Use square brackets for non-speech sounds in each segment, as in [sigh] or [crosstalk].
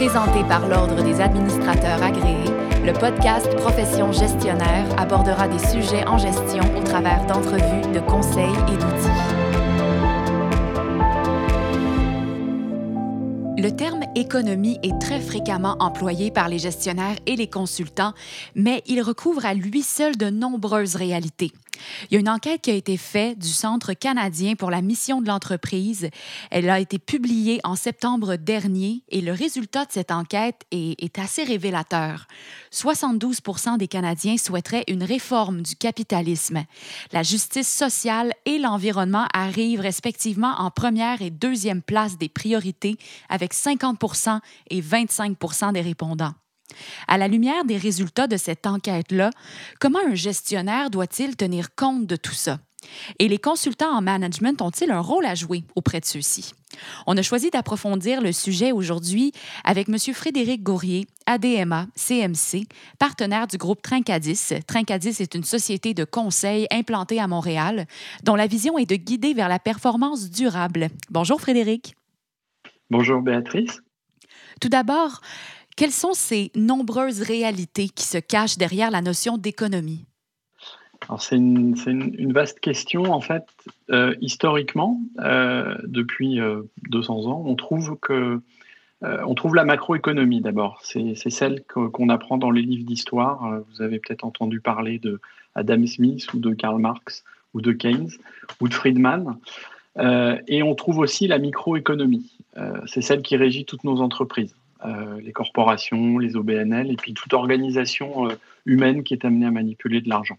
Présenté par l'Ordre des administrateurs agréés, le podcast Profession gestionnaire abordera des sujets en gestion au travers d'entrevues, de conseils et d'outils. Le terme économie est très fréquemment employé par les gestionnaires et les consultants, mais il recouvre à lui seul de nombreuses réalités. Il y a une enquête qui a été faite du Centre canadien pour la mission de l'entreprise. Elle a été publiée en septembre dernier et le résultat de cette enquête est, est assez révélateur. 72% des Canadiens souhaiteraient une réforme du capitalisme. La justice sociale et l'environnement arrivent respectivement en première et deuxième place des priorités avec 50% et 25% des répondants. À la lumière des résultats de cette enquête-là, comment un gestionnaire doit-il tenir compte de tout ça? Et les consultants en management ont-ils un rôle à jouer auprès de ceux-ci? On a choisi d'approfondir le sujet aujourd'hui avec M. Frédéric Gourier, ADMA, CMC, partenaire du groupe Trincadis. Trincadis est une société de conseil implantée à Montréal, dont la vision est de guider vers la performance durable. Bonjour Frédéric. Bonjour Béatrice. Tout d'abord, quelles sont ces nombreuses réalités qui se cachent derrière la notion d'économie? c'est une, vaste question. En fait, euh, historiquement, euh, depuis 200 euh, ans, on trouve que on trouve la macroéconomie d'abord. C'est celle qu'on apprend dans les livres d'histoire. Vous avez peut-être entendu parler de Adam Smith ou de Karl Marx ou de Keynes ou de Friedman. et on trouve aussi la microéconomie. c'est celle qui régit toutes nos entreprises. Euh, les corporations, les OBNL, et puis toute organisation euh, humaine qui est amenée à manipuler de l'argent.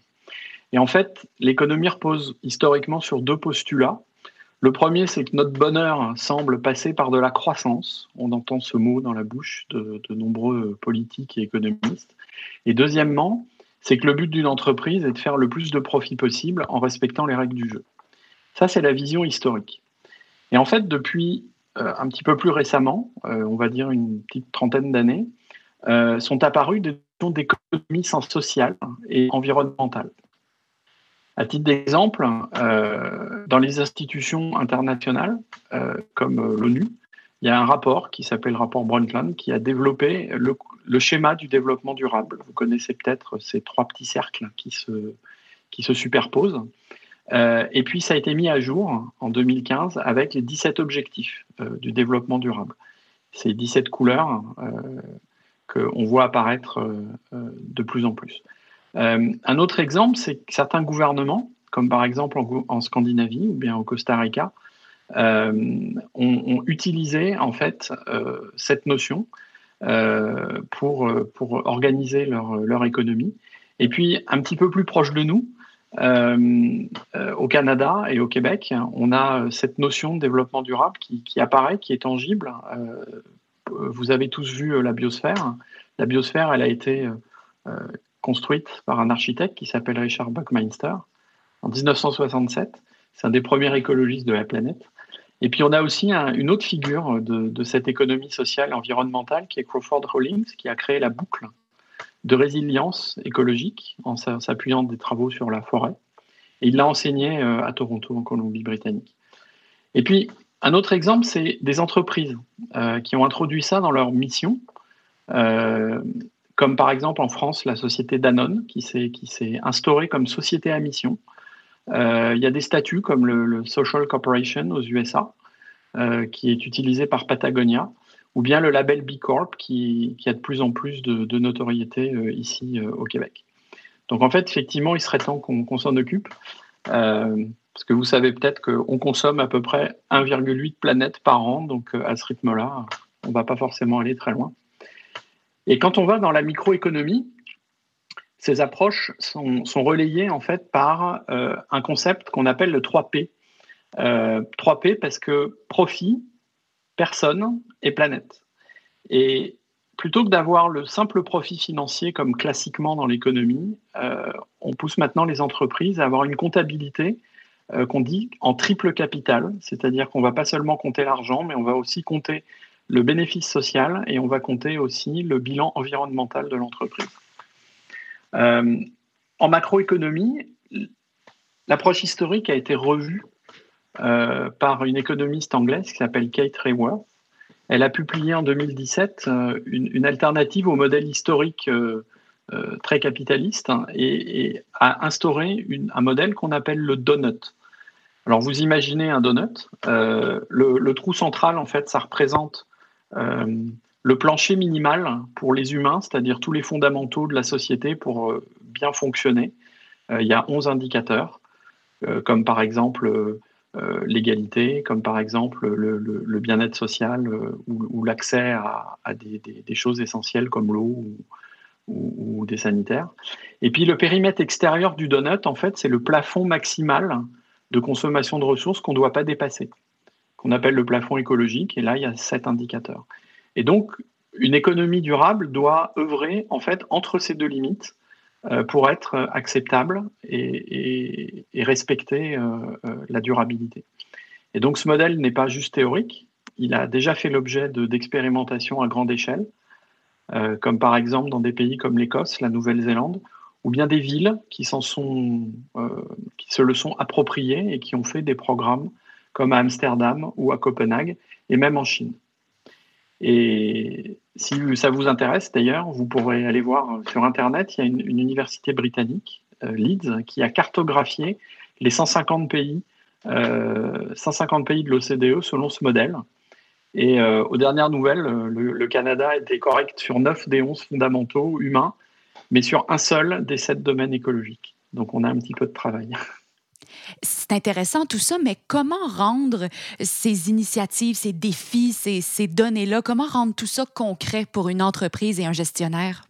Et en fait, l'économie repose historiquement sur deux postulats. Le premier, c'est que notre bonheur semble passer par de la croissance. On entend ce mot dans la bouche de, de nombreux politiques et économistes. Et deuxièmement, c'est que le but d'une entreprise est de faire le plus de profit possible en respectant les règles du jeu. Ça, c'est la vision historique. Et en fait, depuis un petit peu plus récemment, euh, on va dire une petite trentaine d'années, euh, sont apparues des notions d'économie sociale et environnementale. À titre d'exemple, dans les institutions internationales comme l'ONU, il y a un rapport qui s'appelle le rapport Brundtland qui a développé le, le, schéma du développement durable. Vous connaissez peut-être ces trois petits cercles qui se, qui se superposent. Euh, et puis, ça a été mis à jour en 2015 avec les 17 objectifs euh, du développement durable. Ces 17 couleurs euh, qu'on voit apparaître de plus en plus. un autre exemple, c'est que certains gouvernements, comme par exemple en, Scandinavie ou bien au Costa Rica, ont, utilisé en fait cette notion pour, pour organiser leur, leur économie. Et puis, un petit peu plus proche de nous, au Canada et au Québec, on a cette notion de développement durable qui, apparaît, qui est tangible. Euh, vous avez tous vu la biosphère. La biosphère, elle a été construite par un architecte qui s'appelle Richard Buckminster en 1967. C'est un des premiers écologistes de la planète. Et puis on a aussi une autre figure de, de, cette économie sociale et environnementale qui est Crawford Rawlings, qui a créé la boucle de résilience écologique en s'appuyant des travaux sur la forêt. Et il l'a enseigné euh, à Toronto, en Colombie-Britannique. Et puis, un autre exemple, c'est des entreprises euh, qui ont introduit ça dans leur mission, euh, comme par exemple en France, la société Danone, qui s'est instaurée comme société à mission. il y a des statuts comme le, Social Corporation aux USA, qui est utilisé par Patagonia, ou bien le label B Corp qui, a de plus en plus de, notoriété euh, ici euh, au Québec. Donc en fait, effectivement, il serait temps qu'on s'en occupe, euh, parce que vous savez peut-être qu'on consomme à peu près 1,8 planètes par an, donc à ce rythme-là, on ne va pas forcément aller très loin. Et quand on va dans la microéconomie, ces approches sont, sont, relayées en fait par un concept qu'on appelle le 3P. 3P parce que profit, personne et planète. Et plutôt que d'avoir le simple profit financier comme classiquement dans l'économie, euh, on pousse maintenant les entreprises à avoir une comptabilité euh, qu'on dit en triple capital, c'est-à-dire qu'on va pas seulement compter l'argent, mais on va aussi compter le bénéfice social et on va compter aussi le bilan environnemental de l'entreprise. Euh, en macroéconomie, l'approche historique a été revue euh, par une économiste anglaise qui s'appelle Kate Raworth. elle a publié en 2017 une, alternative au modèle historique très capitaliste hein, et, a instauré un modèle qu'on appelle le donut. Alors vous imaginez un donut, le, trou central en fait ça représente le plancher minimal pour les humains, c'est-à-dire tous les fondamentaux de la société pour bien fonctionner. il y a 11 indicateurs. Euh, comme par exemple euh, euh, l'égalité, comme par exemple le, bien-être social ou, l'accès à, des, choses essentielles comme l'eau ou, des sanitaires. Et puis le périmètre extérieur du donut, en fait, c'est le plafond maximal de consommation de ressources qu'on ne doit pas dépasser, qu'on appelle le plafond écologique. Et là, il y a sept indicateurs. Et donc, une économie durable doit œuvrer en fait entre ces deux limites euh, pour être acceptable et, respecter euh, euh, la durabilité. Et donc ce modèle n'est pas juste théorique, il a déjà fait l'objet d'expérimentations à grande échelle, comme par exemple dans des pays comme l'Écosse, la Nouvelle-Zélande, ou bien des villes qui, sont, qui se le sont appropriées et qui ont fait des programmes comme à Amsterdam ou à Copenhague, et même en Chine. Et si ça vous intéresse d'ailleurs, vous pourrez aller voir sur Internet, il y a une, université britannique, euh, Leeds, qui a cartographié les 150 pays, 150 euh, pays de l'OCDE selon ce modèle. Et euh, aux dernières nouvelles, le, Canada était correct sur 9 des 11 fondamentaux humains, mais sur un seul des 7 domaines écologiques. Donc on a un petit peu de travail. [laughs] C'est intéressant tout ça, mais comment rendre ces initiatives, ces défis, ces, données-là, comment rendre tout ça concret pour une entreprise et un gestionnaire?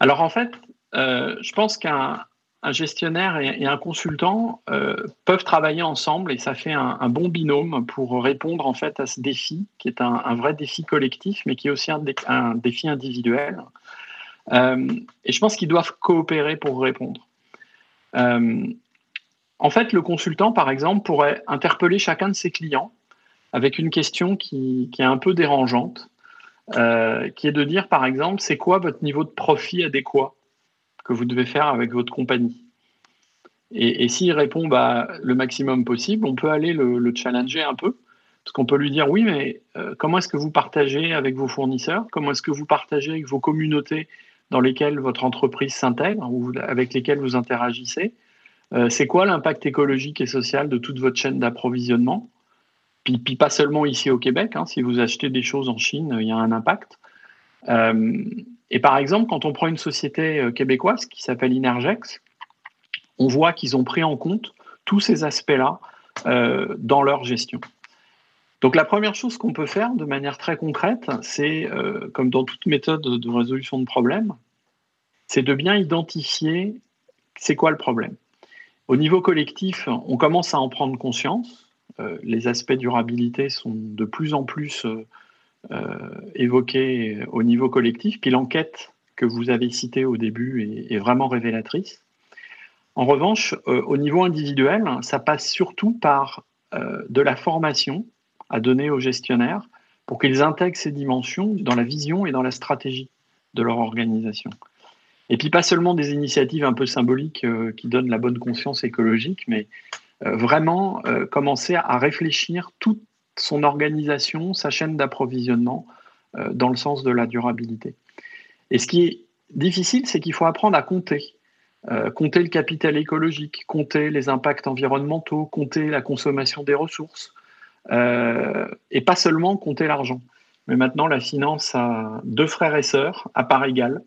Alors en fait, euh, je pense qu'un gestionnaire et, un consultant euh, peuvent travailler ensemble et ça fait un, bon binôme pour répondre en fait à ce défi qui est un, vrai défi collectif, mais qui est aussi un, défi individuel. Euh, et je pense qu'ils doivent coopérer pour répondre. En fait, le consultant, par exemple, pourrait interpeller chacun de ses clients avec une question qui, est un peu dérangeante, euh, qui est de dire, par exemple, c'est quoi votre niveau de profit adéquat que vous devez faire avec votre compagnie? Et, s'il répond bah, le maximum possible, on peut aller le, challenger un peu, parce qu'on peut lui dire, oui, mais euh, comment est-ce que vous partagez avec vos fournisseurs? Comment est-ce que vous partagez avec vos communautés dans lesquelles votre entreprise s'intègre ou avec lesquelles vous interagissez? C'est quoi l'impact écologique et social de toute votre chaîne d'approvisionnement? Puis, pas seulement ici au Québec, hein, si vous achetez des choses en Chine, il y a un impact. Euh, et par exemple, quand on prend une société euh, québécoise qui s'appelle Inergex, on voit qu'ils ont pris en compte tous ces aspects-là dans leur gestion. Donc la première chose qu'on peut faire de manière très concrète, c'est, comme dans toute méthode de résolution de problème, c'est de bien identifier c'est quoi le problème. Au niveau collectif, on commence à en prendre conscience. Euh, les aspects durabilité sont de plus en plus euh, euh, évoqués au niveau collectif. Puis l'enquête que vous avez citée au début est, vraiment révélatrice. En revanche, au niveau individuel, ça passe surtout par de la formation à donner aux gestionnaires pour qu'ils intègrent ces dimensions dans la vision et dans la stratégie de leur organisation. Et puis pas seulement des initiatives un peu symboliques euh, qui donnent la bonne conscience écologique, mais euh, vraiment euh, commencer à réfléchir toute son organisation, sa chaîne d'approvisionnement dans le sens de la durabilité. Et ce qui est difficile, c'est qu'il faut apprendre à compter. compter le capital écologique, compter les impacts environnementaux, compter la consommation des ressources, et pas seulement compter l'argent. Mais maintenant, la finance a deux frères et sœurs à part égale.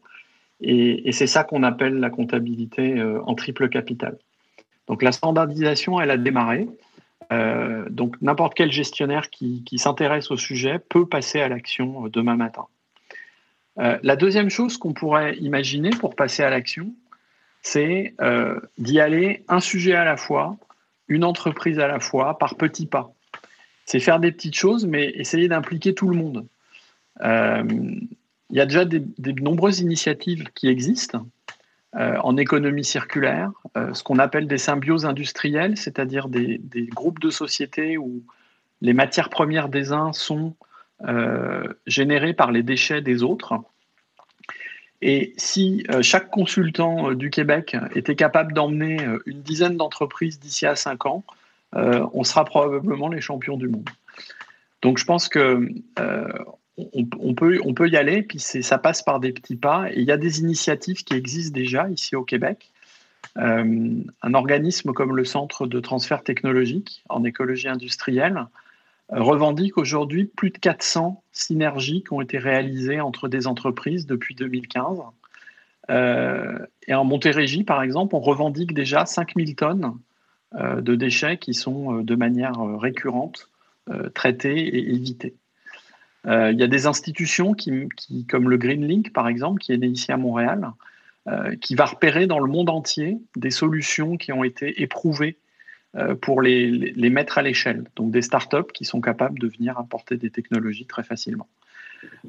Et, c'est ça qu'on appelle la comptabilité euh, en triple capital. Donc la standardisation, elle a démarré. Euh, donc n'importe quel gestionnaire qui, s'intéresse au sujet peut passer à l'action euh, demain matin. la deuxième chose qu'on pourrait imaginer pour passer à l'action, c'est d'y aller un sujet à la fois, une entreprise à la fois, par petits pas. C'est faire des petites choses, mais essayer d'impliquer tout le monde. Il y a déjà de nombreuses initiatives qui existent euh, en économie circulaire, euh, ce qu'on appelle des symbioses industrielles, c'est-à-dire des, groupes de sociétés où les matières premières des uns sont euh, générées par les déchets des autres. Et si chaque consultant du Québec était capable d'emmener une dizaine d'entreprises d'ici à cinq ans, on sera probablement les champions du monde. Donc je pense que on, peut, y aller, puis ça passe par des petits pas. Et il y a des initiatives qui existent déjà ici au Québec. un organisme comme le Centre de transfert technologique en écologie industrielle revendique aujourd'hui plus de 400 synergies qui ont été réalisées entre des entreprises depuis 2015. Euh, et en Montérégie, par exemple, on revendique déjà 5000 tonnes euh, de déchets qui sont euh, de manière récurrente traités et évités. Il y a des institutions qui, comme le Greenlink, par exemple, qui est né ici à Montréal, qui va repérer dans le monde entier des solutions qui ont été éprouvées euh, pour les, mettre à l'échelle. Donc des startups qui sont capables de venir apporter des technologies très facilement.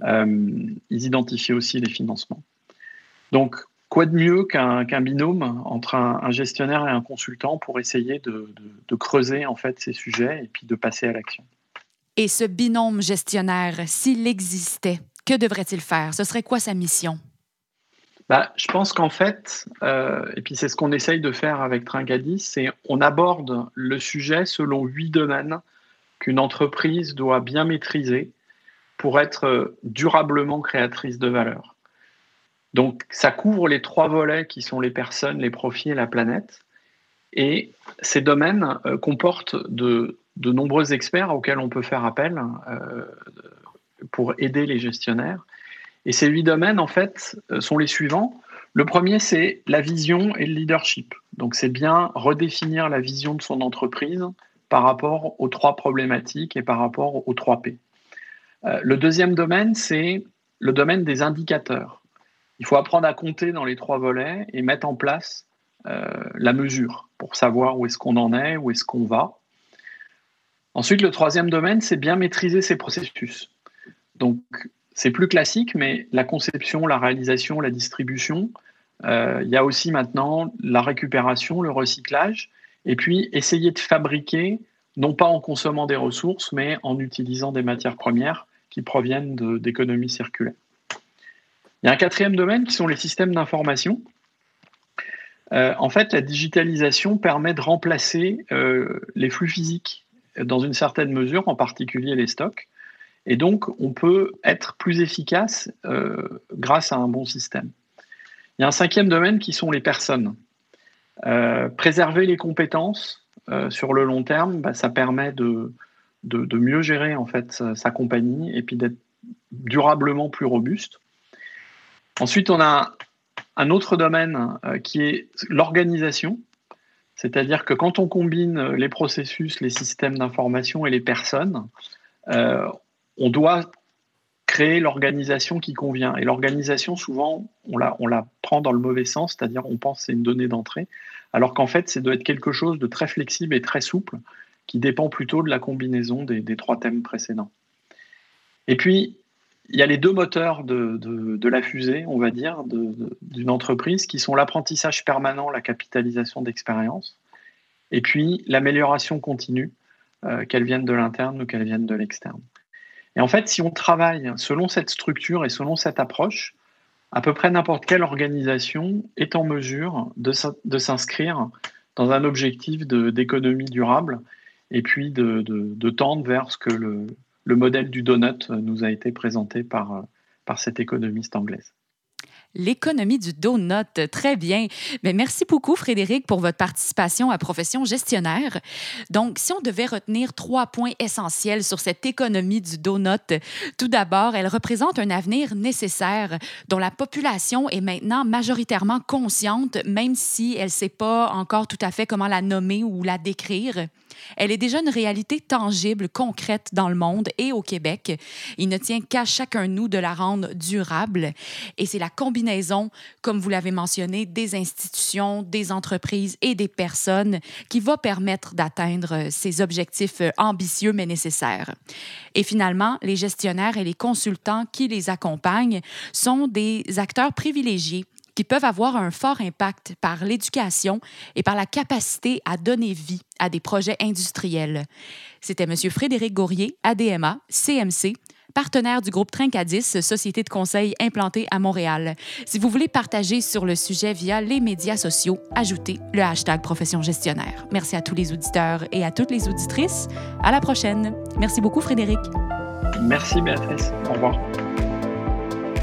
Euh, ils identifient aussi les financements. Donc, quoi de mieux qu'un binôme entre un, gestionnaire et un consultant pour essayer de, de, creuser en fait ces sujets et puis de passer à l'action? Et ce binôme gestionnaire, s'il existait, que devrait-il faire? Ce serait quoi sa mission? Bah, je pense qu'en fait, euh, et puis c'est ce qu'on essaye de faire avec Trincadis, c'est on aborde le sujet selon huit domaines qu'une entreprise doit bien maîtriser pour être durablement créatrice de valeur. Donc ça couvre les trois volets qui sont les personnes, les profits et la planète. Et ces domaines euh, comportent de, de, nombreux experts auxquels on peut faire appel euh, pour aider les gestionnaires. Et ces huit domaines, en fait, euh, sont les suivants. Le premier, c'est la vision et le leadership. Donc, c'est bien redéfinir la vision de son entreprise par rapport aux trois problématiques et par rapport aux trois P. Euh, le deuxième domaine, c'est le domaine des indicateurs. Il faut apprendre à compter dans les trois volets et mettre en place la mesure pour savoir où est-ce qu'on en est, où est-ce qu'on va. Ensuite, le troisième domaine, c'est bien maîtriser ses processus. Donc, c'est plus classique, mais la conception, la réalisation, la distribution, euh, il y a aussi maintenant la récupération, le recyclage, et puis essayer de fabriquer, non pas en consommant des ressources, mais en utilisant des matières premières qui proviennent d'économies circulaires. Il y a un quatrième domaine qui sont les systèmes d'information. Euh, en fait, la digitalisation permet de remplacer euh, les flux physiques dans une certaine mesure, en particulier les stocks, et donc, on peut être plus efficace euh, grâce à un bon système. Il y a un cinquième domaine qui sont les personnes. Euh, préserver les compétences euh, sur le long terme, bah, ça permet de, de, mieux gérer en fait sa, compagnie et puis d'être durablement plus robuste. Ensuite, on a un autre domaine qui est l'organisation. C'est-à-dire que quand on combine les processus, les systèmes d'information et les personnes, on doit créer l'organisation qui convient. Et l'organisation, souvent, on la, prend dans le mauvais sens, c'est-à-dire on pense que c'est une donnée d'entrée, alors qu'en fait, c'est doit être quelque chose de très flexible et très souple, qui dépend plutôt de la combinaison des, trois thèmes précédents. Et puis, il y a les deux moteurs de, la fusée, on va dire, d'une entreprise, qui sont l'apprentissage permanent, la capitalisation d'expérience, et puis l'amélioration continue, euh, qu'elle vienne de l'interne ou qu'elle vienne de l'externe. Et en fait, si on travaille selon cette structure et selon cette approche, à peu près n'importe quelle organisation est en mesure de, s'inscrire dans un objectif d'économie durable et puis de, tendre vers ce que le, le, modèle du donut nous a été présenté par, par cette économiste anglaise l'économie du donut. Très bien. Mais merci beaucoup, Frédéric, pour votre participation à Profession gestionnaire. Donc, si on devait retenir trois points essentiels sur cette économie du donut, tout d'abord, elle représente un avenir nécessaire dont la population est maintenant majoritairement consciente, même si elle ne sait pas encore tout à fait comment la nommer ou la décrire. Elle est déjà une réalité tangible, concrète dans le monde et au Québec. Il ne tient qu'à chacun de nous de la rendre durable. Et c'est la combinaison, comme vous l'avez mentionné, des institutions, des entreprises et des personnes qui va permettre d'atteindre ces objectifs ambitieux mais nécessaires. Et finalement, les gestionnaires et les consultants qui les accompagnent sont des acteurs privilégiés qui peuvent avoir un fort impact par l'éducation et par la capacité à donner vie à des projets industriels. C'était M. Frédéric Gaurier, ADMA, CMC. partenaire du groupe Trincadis, société de conseil implantée à Montréal. Si vous voulez partager sur le sujet via les médias sociaux, ajoutez le hashtag profession gestionnaire. Merci à tous les auditeurs et à toutes les auditrices. À la prochaine. Merci beaucoup, Frédéric. Merci, Béatrice. Au revoir.